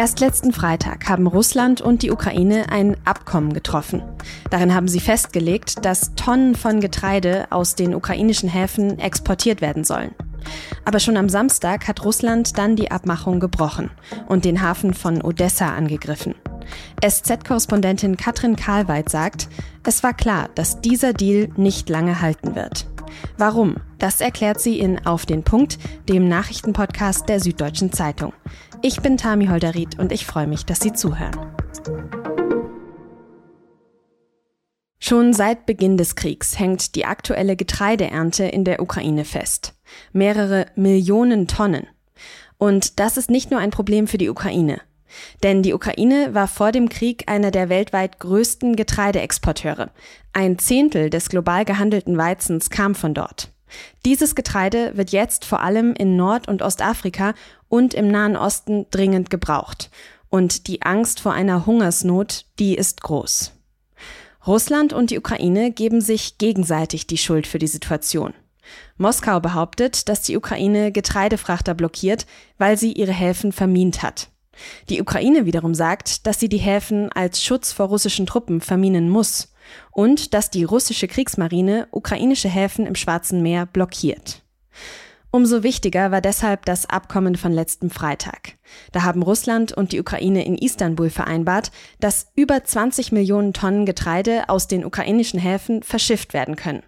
Erst letzten Freitag haben Russland und die Ukraine ein Abkommen getroffen. Darin haben sie festgelegt, dass Tonnen von Getreide aus den ukrainischen Häfen exportiert werden sollen. Aber schon am Samstag hat Russland dann die Abmachung gebrochen und den Hafen von Odessa angegriffen. SZ-Korrespondentin Katrin Karlweit sagt, es war klar, dass dieser Deal nicht lange halten wird. Warum? Das erklärt sie in Auf den Punkt, dem Nachrichtenpodcast der Süddeutschen Zeitung. Ich bin Tami Holderried und ich freue mich, dass Sie zuhören. Schon seit Beginn des Kriegs hängt die aktuelle Getreideernte in der Ukraine fest. Mehrere Millionen Tonnen. Und das ist nicht nur ein Problem für die Ukraine. Denn die Ukraine war vor dem Krieg einer der weltweit größten Getreideexporteure. Ein Zehntel des global gehandelten Weizens kam von dort. Dieses Getreide wird jetzt vor allem in Nord- und Ostafrika und im Nahen Osten dringend gebraucht. Und die Angst vor einer Hungersnot, die ist groß. Russland und die Ukraine geben sich gegenseitig die Schuld für die Situation. Moskau behauptet, dass die Ukraine Getreidefrachter blockiert, weil sie ihre Häfen vermint hat. Die Ukraine wiederum sagt, dass sie die Häfen als Schutz vor russischen Truppen verminen muss und dass die russische Kriegsmarine ukrainische Häfen im Schwarzen Meer blockiert. Umso wichtiger war deshalb das Abkommen von letztem Freitag. Da haben Russland und die Ukraine in Istanbul vereinbart, dass über 20 Millionen Tonnen Getreide aus den ukrainischen Häfen verschifft werden können.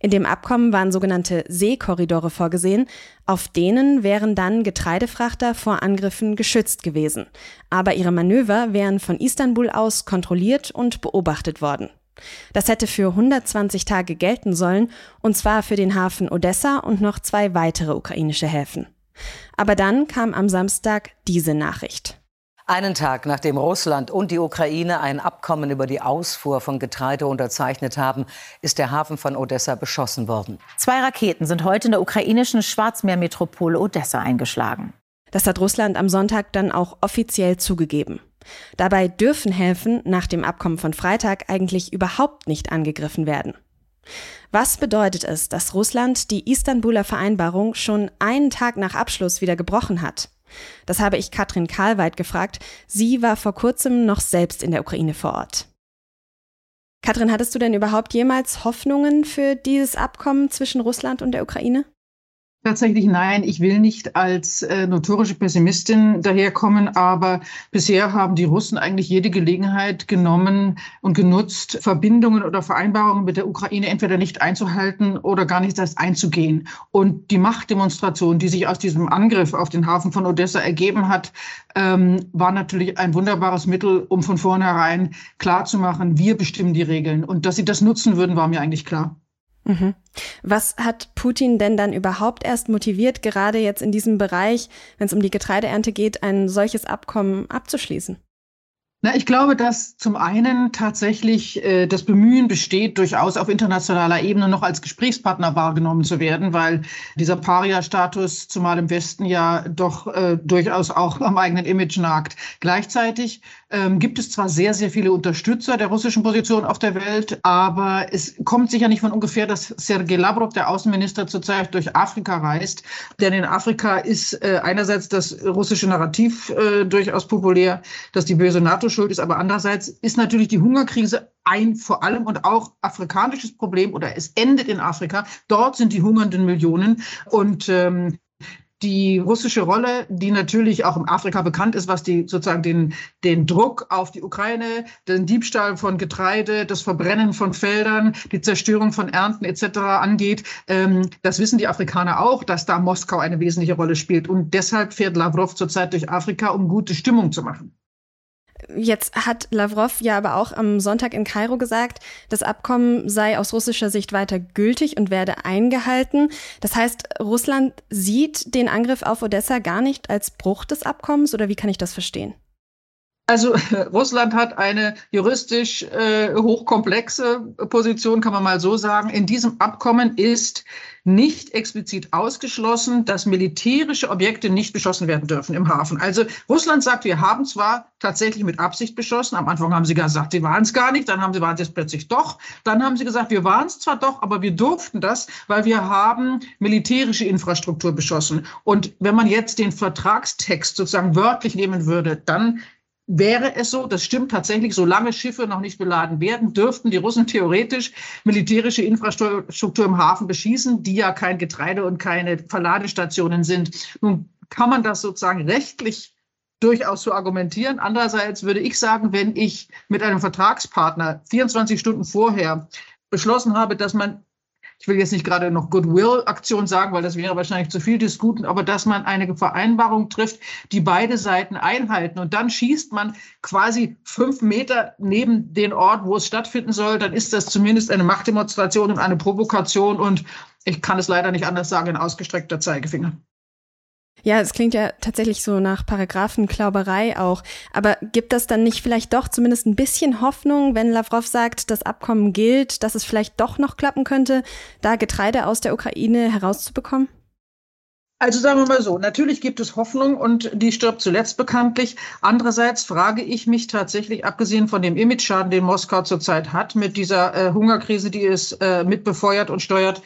In dem Abkommen waren sogenannte Seekorridore vorgesehen, auf denen wären dann Getreidefrachter vor Angriffen geschützt gewesen. Aber ihre Manöver wären von Istanbul aus kontrolliert und beobachtet worden. Das hätte für 120 Tage gelten sollen, und zwar für den Hafen Odessa und noch zwei weitere ukrainische Häfen. Aber dann kam am Samstag diese Nachricht. Einen Tag nachdem Russland und die Ukraine ein Abkommen über die Ausfuhr von Getreide unterzeichnet haben, ist der Hafen von Odessa beschossen worden. Zwei Raketen sind heute in der ukrainischen Schwarzmeermetropole Odessa eingeschlagen. Das hat Russland am Sonntag dann auch offiziell zugegeben. Dabei dürfen Häfen nach dem Abkommen von Freitag eigentlich überhaupt nicht angegriffen werden. Was bedeutet es, dass Russland die Istanbuler Vereinbarung schon einen Tag nach Abschluss wieder gebrochen hat? Das habe ich Katrin Karlweit gefragt. Sie war vor kurzem noch selbst in der Ukraine vor Ort. Katrin, hattest du denn überhaupt jemals Hoffnungen für dieses Abkommen zwischen Russland und der Ukraine? Tatsächlich nein, ich will nicht als äh, notorische Pessimistin daherkommen, aber bisher haben die Russen eigentlich jede Gelegenheit genommen und genutzt, Verbindungen oder Vereinbarungen mit der Ukraine entweder nicht einzuhalten oder gar nicht erst einzugehen. Und die Machtdemonstration, die sich aus diesem Angriff auf den Hafen von Odessa ergeben hat, ähm, war natürlich ein wunderbares Mittel, um von vornherein klarzumachen, wir bestimmen die Regeln. Und dass sie das nutzen würden, war mir eigentlich klar. Mhm. Was hat Putin denn dann überhaupt erst motiviert, gerade jetzt in diesem Bereich, wenn es um die Getreideernte geht, ein solches Abkommen abzuschließen? Na, ich glaube, dass zum einen tatsächlich äh, das Bemühen besteht, durchaus auf internationaler Ebene noch als Gesprächspartner wahrgenommen zu werden, weil dieser Paria-Status, zumal im Westen, ja doch äh, durchaus auch am eigenen Image nagt. Gleichzeitig ähm, gibt es zwar sehr, sehr viele Unterstützer der russischen Position auf der Welt, aber es kommt sicher nicht von ungefähr, dass Sergei Lavrov, der Außenminister, zurzeit durch Afrika reist. Denn in Afrika ist äh, einerseits das russische Narrativ äh, durchaus populär, dass die böse NATO schuld ist, aber andererseits ist natürlich die Hungerkrise ein vor allem und auch afrikanisches Problem oder es endet in Afrika. Dort sind die hungernden Millionen und ähm, die russische Rolle, die natürlich auch in Afrika bekannt ist, was die sozusagen den, den Druck auf die Ukraine, den Diebstahl von Getreide, das Verbrennen von Feldern, die Zerstörung von Ernten etc. angeht. Ähm, das wissen die Afrikaner auch, dass da Moskau eine wesentliche Rolle spielt. Und deshalb fährt Lavrov zurzeit durch Afrika, um gute Stimmung zu machen. Jetzt hat Lavrov ja aber auch am Sonntag in Kairo gesagt, das Abkommen sei aus russischer Sicht weiter gültig und werde eingehalten. Das heißt, Russland sieht den Angriff auf Odessa gar nicht als Bruch des Abkommens oder wie kann ich das verstehen? Also Russland hat eine juristisch äh, hochkomplexe Position, kann man mal so sagen. In diesem Abkommen ist nicht explizit ausgeschlossen, dass militärische Objekte nicht beschossen werden dürfen im Hafen. Also Russland sagt, wir haben zwar tatsächlich mit Absicht beschossen. Am Anfang haben sie gesagt, sie waren es gar nicht. Dann haben sie waren es plötzlich doch. Dann haben sie gesagt, wir waren es zwar doch, aber wir durften das, weil wir haben militärische Infrastruktur beschossen. Und wenn man jetzt den Vertragstext sozusagen wörtlich nehmen würde, dann wäre es so, das stimmt tatsächlich, solange Schiffe noch nicht beladen werden, dürften die Russen theoretisch militärische Infrastruktur im Hafen beschießen, die ja kein Getreide und keine Verladestationen sind. Nun kann man das sozusagen rechtlich durchaus so argumentieren. Andererseits würde ich sagen, wenn ich mit einem Vertragspartner 24 Stunden vorher beschlossen habe, dass man ich will jetzt nicht gerade noch Goodwill-Aktion sagen, weil das wäre wahrscheinlich zu viel des Guten, aber dass man eine Vereinbarung trifft, die beide Seiten einhalten und dann schießt man quasi fünf Meter neben den Ort, wo es stattfinden soll, dann ist das zumindest eine Machtdemonstration und eine Provokation und ich kann es leider nicht anders sagen, ein ausgestreckter Zeigefinger. Ja, es klingt ja tatsächlich so nach Paragraphenklauberei auch. Aber gibt das dann nicht vielleicht doch zumindest ein bisschen Hoffnung, wenn Lavrov sagt, das Abkommen gilt, dass es vielleicht doch noch klappen könnte, da Getreide aus der Ukraine herauszubekommen? Also sagen wir mal so, natürlich gibt es Hoffnung und die stirbt zuletzt bekanntlich. Andererseits frage ich mich tatsächlich, abgesehen von dem Imageschaden, den Moskau zurzeit hat, mit dieser äh, Hungerkrise, die es äh, mitbefeuert und steuert,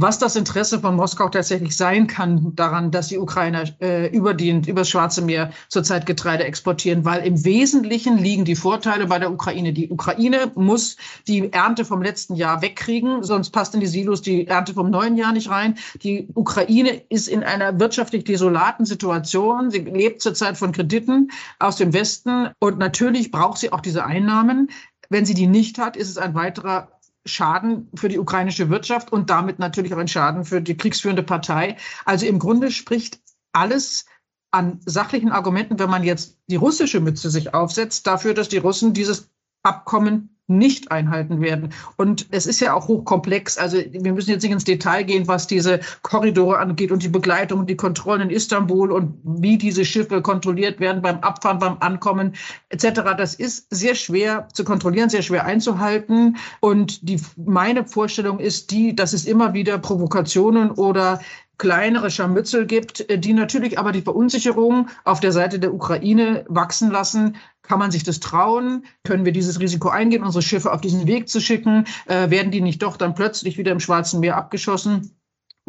was das Interesse von Moskau tatsächlich sein kann daran, dass die Ukrainer äh, über, über das Schwarze Meer zurzeit Getreide exportieren, weil im Wesentlichen liegen die Vorteile bei der Ukraine. Die Ukraine muss die Ernte vom letzten Jahr wegkriegen, sonst passt in die Silos die Ernte vom neuen Jahr nicht rein. Die Ukraine ist in einer wirtschaftlich desolaten Situation. Sie lebt zurzeit von Krediten aus dem Westen und natürlich braucht sie auch diese Einnahmen. Wenn sie die nicht hat, ist es ein weiterer Schaden für die ukrainische Wirtschaft und damit natürlich auch ein Schaden für die kriegsführende Partei. Also im Grunde spricht alles an sachlichen Argumenten, wenn man jetzt die russische Mütze sich aufsetzt, dafür, dass die Russen dieses Abkommen nicht einhalten werden. Und es ist ja auch hochkomplex. Also wir müssen jetzt nicht ins Detail gehen, was diese Korridore angeht und die Begleitung und die Kontrollen in Istanbul und wie diese Schiffe kontrolliert werden beim Abfahren, beim Ankommen etc. Das ist sehr schwer zu kontrollieren, sehr schwer einzuhalten. Und die, meine Vorstellung ist die, dass es immer wieder Provokationen oder kleinere Scharmützel gibt, die natürlich aber die Verunsicherung auf der Seite der Ukraine wachsen lassen, kann man sich das trauen? Können wir dieses Risiko eingehen, unsere Schiffe auf diesen Weg zu schicken? Äh, werden die nicht doch dann plötzlich wieder im Schwarzen Meer abgeschossen?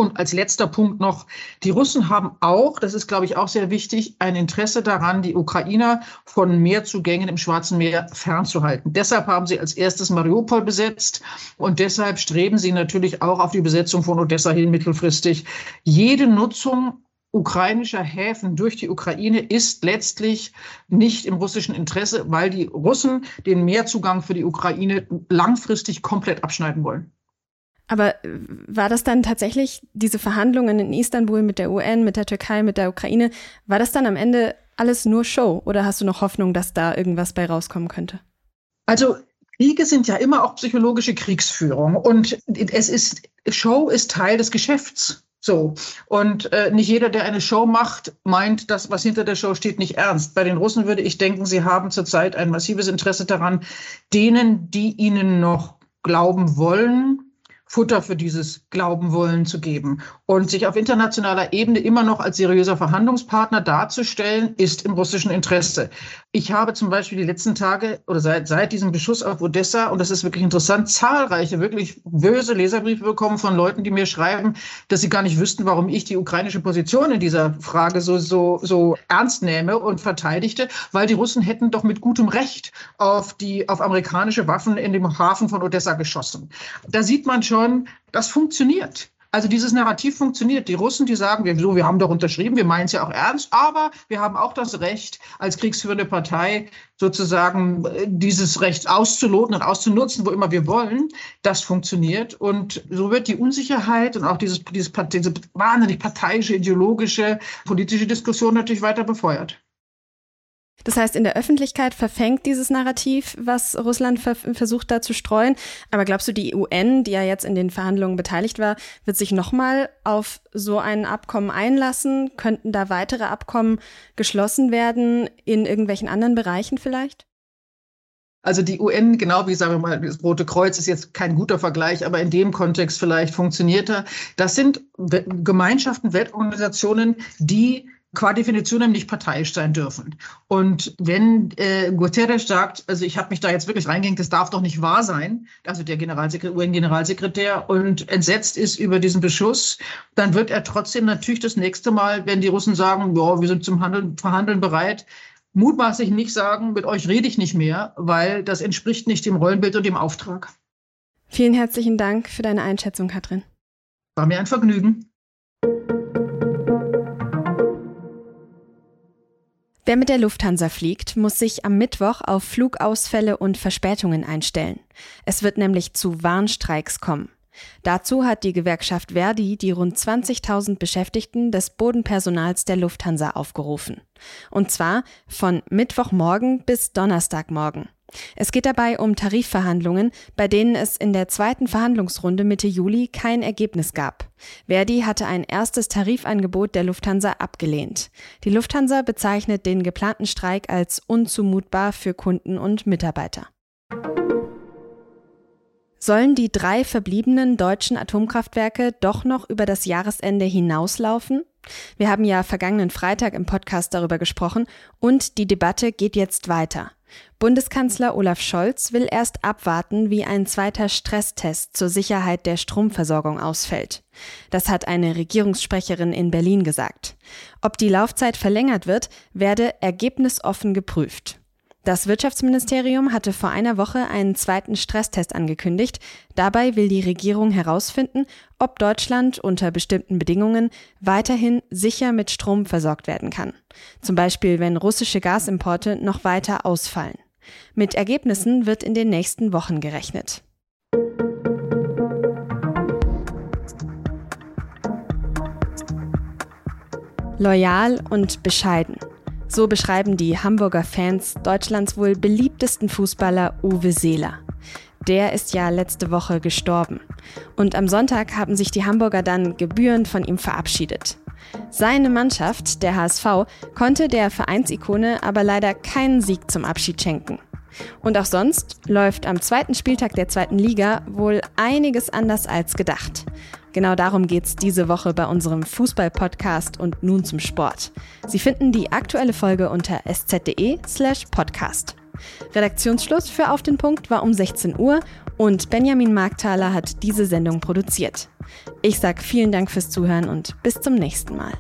Und als letzter Punkt noch, die Russen haben auch, das ist, glaube ich, auch sehr wichtig, ein Interesse daran, die Ukrainer von Meerzugängen im Schwarzen Meer fernzuhalten. Deshalb haben sie als erstes Mariupol besetzt und deshalb streben sie natürlich auch auf die Besetzung von Odessa hin mittelfristig. Jede Nutzung ukrainischer Häfen durch die Ukraine ist letztlich nicht im russischen Interesse, weil die Russen den Meerzugang für die Ukraine langfristig komplett abschneiden wollen. Aber war das dann tatsächlich diese Verhandlungen in Istanbul mit der UN, mit der Türkei, mit der Ukraine, war das dann am Ende alles nur Show oder hast du noch Hoffnung, dass da irgendwas bei rauskommen könnte? Also Kriege sind ja immer auch psychologische Kriegsführung und es ist Show ist Teil des Geschäfts. So. Und äh, nicht jeder, der eine Show macht, meint, dass was hinter der Show steht, nicht ernst. Bei den Russen würde ich denken, sie haben zurzeit ein massives Interesse daran, denen, die ihnen noch glauben wollen, Futter für dieses Glauben wollen zu geben. Und sich auf internationaler Ebene immer noch als seriöser Verhandlungspartner darzustellen, ist im russischen Interesse. Ich habe zum Beispiel die letzten Tage oder seit, seit diesem Beschuss auf Odessa, und das ist wirklich interessant, zahlreiche, wirklich böse Leserbriefe bekommen von Leuten, die mir schreiben, dass sie gar nicht wüssten, warum ich die ukrainische Position in dieser Frage so, so, so ernst nehme und verteidigte, weil die Russen hätten doch mit gutem Recht auf die, auf amerikanische Waffen in dem Hafen von Odessa geschossen. Da sieht man schon, schon, das funktioniert. Also dieses Narrativ funktioniert. Die Russen, die sagen, wir, so, wir haben doch unterschrieben, wir meinen es ja auch ernst, aber wir haben auch das Recht, als kriegsführende Partei sozusagen äh, dieses Recht auszuloten und auszunutzen, wo immer wir wollen. Das funktioniert. Und so wird die Unsicherheit und auch dieses, dieses, diese wahnsinnig parteiische, ideologische, politische Diskussion natürlich weiter befeuert. Das heißt, in der Öffentlichkeit verfängt dieses Narrativ, was Russland ver versucht da zu streuen. Aber glaubst du, die UN, die ja jetzt in den Verhandlungen beteiligt war, wird sich nochmal auf so ein Abkommen einlassen? Könnten da weitere Abkommen geschlossen werden in irgendwelchen anderen Bereichen vielleicht? Also die UN, genau wie sagen wir mal, das Rote Kreuz ist jetzt kein guter Vergleich, aber in dem Kontext vielleicht funktioniert er. Das sind Gemeinschaften, Weltorganisationen, die qua Definition nicht parteiisch sein dürfen. Und wenn äh, Guterres sagt, also ich habe mich da jetzt wirklich reingehängt, das darf doch nicht wahr sein, also der Generalsekretär, UN-Generalsekretär und entsetzt ist über diesen Beschluss, dann wird er trotzdem natürlich das nächste Mal, wenn die Russen sagen, ja, wir sind zum Handeln, Verhandeln bereit, mutmaßlich nicht sagen, mit euch rede ich nicht mehr, weil das entspricht nicht dem Rollenbild und dem Auftrag. Vielen herzlichen Dank für deine Einschätzung, Katrin. War mir ein Vergnügen. Wer mit der Lufthansa fliegt, muss sich am Mittwoch auf Flugausfälle und Verspätungen einstellen. Es wird nämlich zu Warnstreiks kommen. Dazu hat die Gewerkschaft Verdi die rund 20.000 Beschäftigten des Bodenpersonals der Lufthansa aufgerufen. Und zwar von Mittwochmorgen bis Donnerstagmorgen. Es geht dabei um Tarifverhandlungen, bei denen es in der zweiten Verhandlungsrunde Mitte Juli kein Ergebnis gab. Verdi hatte ein erstes Tarifangebot der Lufthansa abgelehnt. Die Lufthansa bezeichnet den geplanten Streik als unzumutbar für Kunden und Mitarbeiter. Sollen die drei verbliebenen deutschen Atomkraftwerke doch noch über das Jahresende hinauslaufen? Wir haben ja vergangenen Freitag im Podcast darüber gesprochen und die Debatte geht jetzt weiter. Bundeskanzler Olaf Scholz will erst abwarten, wie ein zweiter Stresstest zur Sicherheit der Stromversorgung ausfällt. Das hat eine Regierungssprecherin in Berlin gesagt. Ob die Laufzeit verlängert wird, werde ergebnisoffen geprüft. Das Wirtschaftsministerium hatte vor einer Woche einen zweiten Stresstest angekündigt. Dabei will die Regierung herausfinden, ob Deutschland unter bestimmten Bedingungen weiterhin sicher mit Strom versorgt werden kann. Zum Beispiel, wenn russische Gasimporte noch weiter ausfallen. Mit Ergebnissen wird in den nächsten Wochen gerechnet. Loyal und bescheiden. So beschreiben die Hamburger Fans Deutschlands wohl beliebtesten Fußballer Uwe Seeler. Der ist ja letzte Woche gestorben. Und am Sonntag haben sich die Hamburger dann gebührend von ihm verabschiedet. Seine Mannschaft, der HSV, konnte der Vereinsikone aber leider keinen Sieg zum Abschied schenken. Und auch sonst läuft am zweiten Spieltag der zweiten Liga wohl einiges anders als gedacht. Genau darum geht's diese Woche bei unserem Fußball-Podcast und nun zum Sport. Sie finden die aktuelle Folge unter sz.de slash podcast. Redaktionsschluss für Auf den Punkt war um 16 Uhr und Benjamin Markthaler hat diese Sendung produziert. Ich sage vielen Dank fürs Zuhören und bis zum nächsten Mal.